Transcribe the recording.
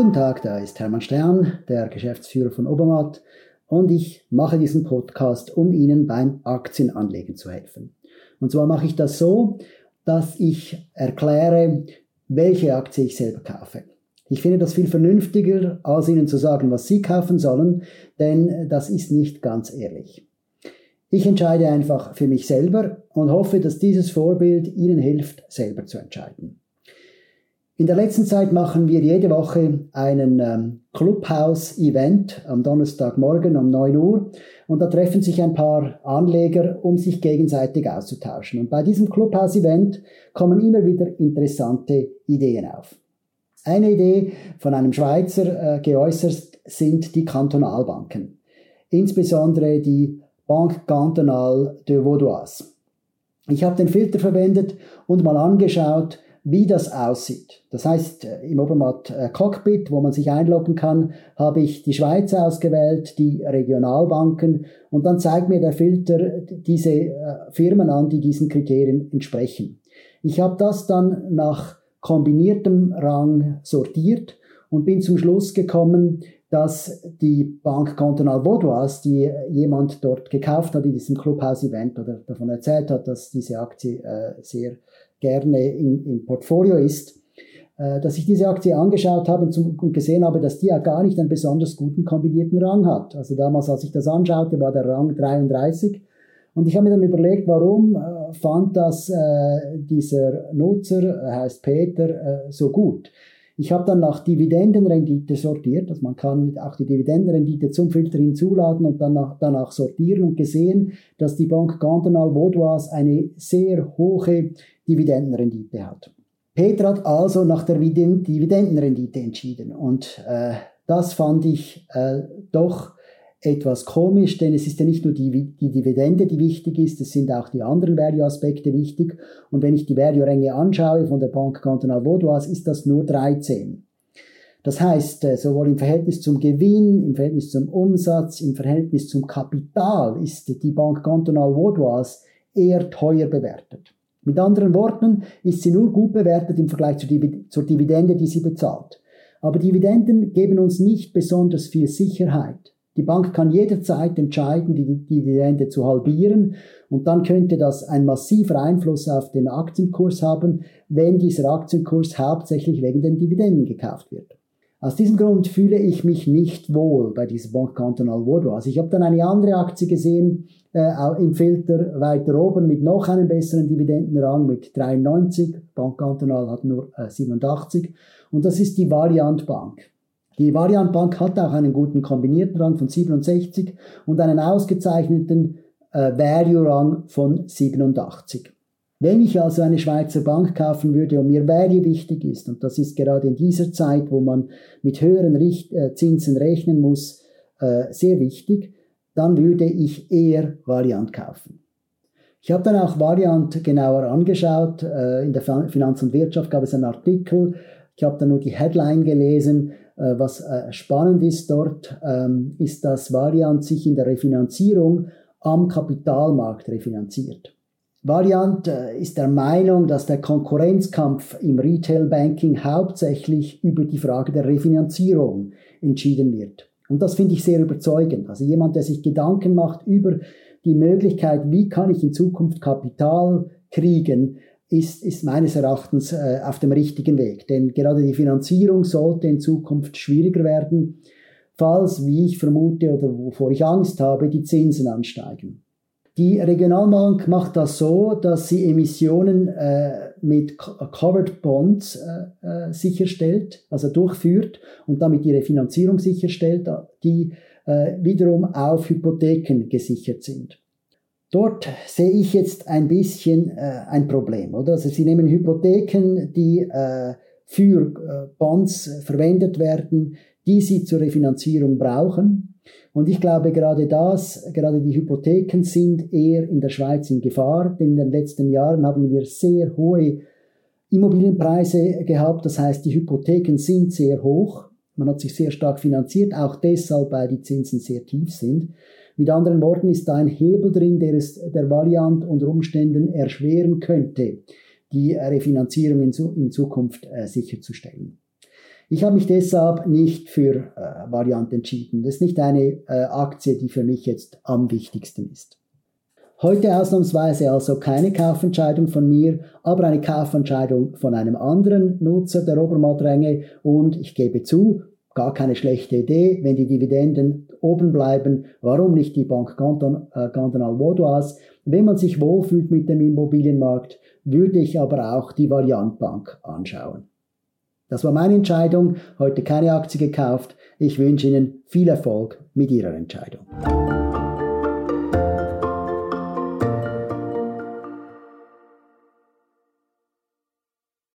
Guten Tag, da ist Hermann Stern, der Geschäftsführer von Obermatt und ich mache diesen Podcast, um Ihnen beim Aktienanlegen zu helfen. Und zwar mache ich das so, dass ich erkläre, welche Aktie ich selber kaufe. Ich finde das viel vernünftiger, als Ihnen zu sagen, was Sie kaufen sollen, denn das ist nicht ganz ehrlich. Ich entscheide einfach für mich selber und hoffe, dass dieses Vorbild Ihnen hilft, selber zu entscheiden. In der letzten Zeit machen wir jede Woche einen ähm, Clubhouse-Event am Donnerstagmorgen um 9 Uhr und da treffen sich ein paar Anleger, um sich gegenseitig auszutauschen. Und bei diesem Clubhouse-Event kommen immer wieder interessante Ideen auf. Eine Idee von einem Schweizer äh, geäußert sind die Kantonalbanken, insbesondere die Banque Cantonale de Vaudoise. Ich habe den Filter verwendet und mal angeschaut, wie das aussieht. Das heißt, äh, im Obermatt äh, Cockpit, wo man sich einloggen kann, habe ich die Schweiz ausgewählt, die Regionalbanken und dann zeigt mir der Filter diese äh, Firmen an, die diesen Kriterien entsprechen. Ich habe das dann nach kombiniertem Rang sortiert und bin zum Schluss gekommen, dass die Bank Cantonal Vaudoise, die jemand dort gekauft hat in diesem Clubhouse-Event oder davon erzählt hat, dass diese Aktie äh, sehr gerne im, im Portfolio ist, äh, dass ich diese Aktie angeschaut habe und, zum, und, gesehen habe, dass die ja gar nicht einen besonders guten kombinierten Rang hat. Also damals, als ich das anschaute, war der Rang 33. Und ich habe mir dann überlegt, warum äh, fand das äh, dieser Nutzer, heißt Peter, äh, so gut. Ich habe dann nach Dividendenrendite sortiert, also man kann auch die Dividendenrendite zum Filter hinzuladen und danach, danach sortieren und gesehen, dass die Bank Cantonal Vaudoise eine sehr hohe Dividendenrendite hat. Peter hat also nach der Dividendenrendite entschieden und äh, das fand ich äh, doch etwas komisch, denn es ist ja nicht nur die, die Dividende, die wichtig ist, es sind auch die anderen Value-Aspekte wichtig. Und wenn ich die Value-Ränge anschaue von der Bank Cantonal Vaudoise, ist das nur 13. Das heißt, äh, sowohl im Verhältnis zum Gewinn, im Verhältnis zum Umsatz, im Verhältnis zum Kapital ist die Bank Cantonal Vaudoise eher teuer bewertet. Mit anderen Worten ist sie nur gut bewertet im Vergleich zur Dividende, die sie bezahlt. Aber Dividenden geben uns nicht besonders viel Sicherheit. Die Bank kann jederzeit entscheiden, die Dividende zu halbieren und dann könnte das einen massiven Einfluss auf den Aktienkurs haben, wenn dieser Aktienkurs hauptsächlich wegen den Dividenden gekauft wird. Aus diesem Grund fühle ich mich nicht wohl bei dieser Bank Cantonal Vaudois. Also ich habe dann eine andere Aktie gesehen äh, im Filter weiter oben mit noch einem besseren Dividendenrang mit 93. Bank Cantonal hat nur äh, 87 und das ist die Variant Bank. Die Variant Bank hat auch einen guten kombinierten Rang von 67 und einen ausgezeichneten äh, Value-Rang von 87. Wenn ich also eine Schweizer Bank kaufen würde und mir Value wichtig ist, und das ist gerade in dieser Zeit, wo man mit höheren Richt äh, Zinsen rechnen muss, äh, sehr wichtig, dann würde ich eher Variant kaufen. Ich habe dann auch Variant genauer angeschaut. Äh, in der Finanz und Wirtschaft gab es einen Artikel. Ich habe dann nur die Headline gelesen was äh, spannend ist dort, ähm, ist, dass Variant sich in der Refinanzierung am Kapitalmarkt refinanziert. Variant äh, ist der Meinung, dass der Konkurrenzkampf im Retail Banking hauptsächlich über die Frage der Refinanzierung entschieden wird. Und das finde ich sehr überzeugend. Also jemand, der sich Gedanken macht über die Möglichkeit, wie kann ich in Zukunft Kapital kriegen, ist, ist meines Erachtens äh, auf dem richtigen Weg. Denn gerade die Finanzierung sollte in Zukunft schwieriger werden, falls, wie ich vermute oder wovor ich Angst habe, die Zinsen ansteigen. Die Regionalbank macht das so, dass sie Emissionen äh, mit Covered Bonds äh, äh, sicherstellt, also durchführt und damit ihre Finanzierung sicherstellt, die äh, wiederum auf Hypotheken gesichert sind. Dort sehe ich jetzt ein bisschen äh, ein Problem, oder? Also Sie nehmen Hypotheken, die äh, für äh, Bonds verwendet werden, die Sie zur Refinanzierung brauchen. Und ich glaube gerade das, gerade die Hypotheken sind eher in der Schweiz in Gefahr, denn in den letzten Jahren haben wir sehr hohe Immobilienpreise gehabt. Das heißt, die Hypotheken sind sehr hoch. Man hat sich sehr stark finanziert, auch deshalb, weil die Zinsen sehr tief sind. Mit anderen Worten ist da ein Hebel drin, der es der Variant unter Umständen erschweren könnte, die Refinanzierung in, Zukunft äh, sicherzustellen. Ich habe mich deshalb nicht für äh, Variante entschieden. Das ist nicht eine äh, Aktie, die für mich jetzt am wichtigsten ist. Heute ausnahmsweise also keine Kaufentscheidung von mir, aber eine Kaufentscheidung von einem anderen Nutzer der Obermatt-Ränge und ich gebe zu, gar keine schlechte Idee, wenn die Dividenden oben bleiben, warum nicht die Bank äh, Cantonal Vaudoise? Wenn man sich wohlfühlt mit dem Immobilienmarkt, würde ich aber auch die Variant Bank anschauen. Das war meine Entscheidung, heute keine Aktie gekauft. Ich wünsche Ihnen viel Erfolg mit Ihrer Entscheidung.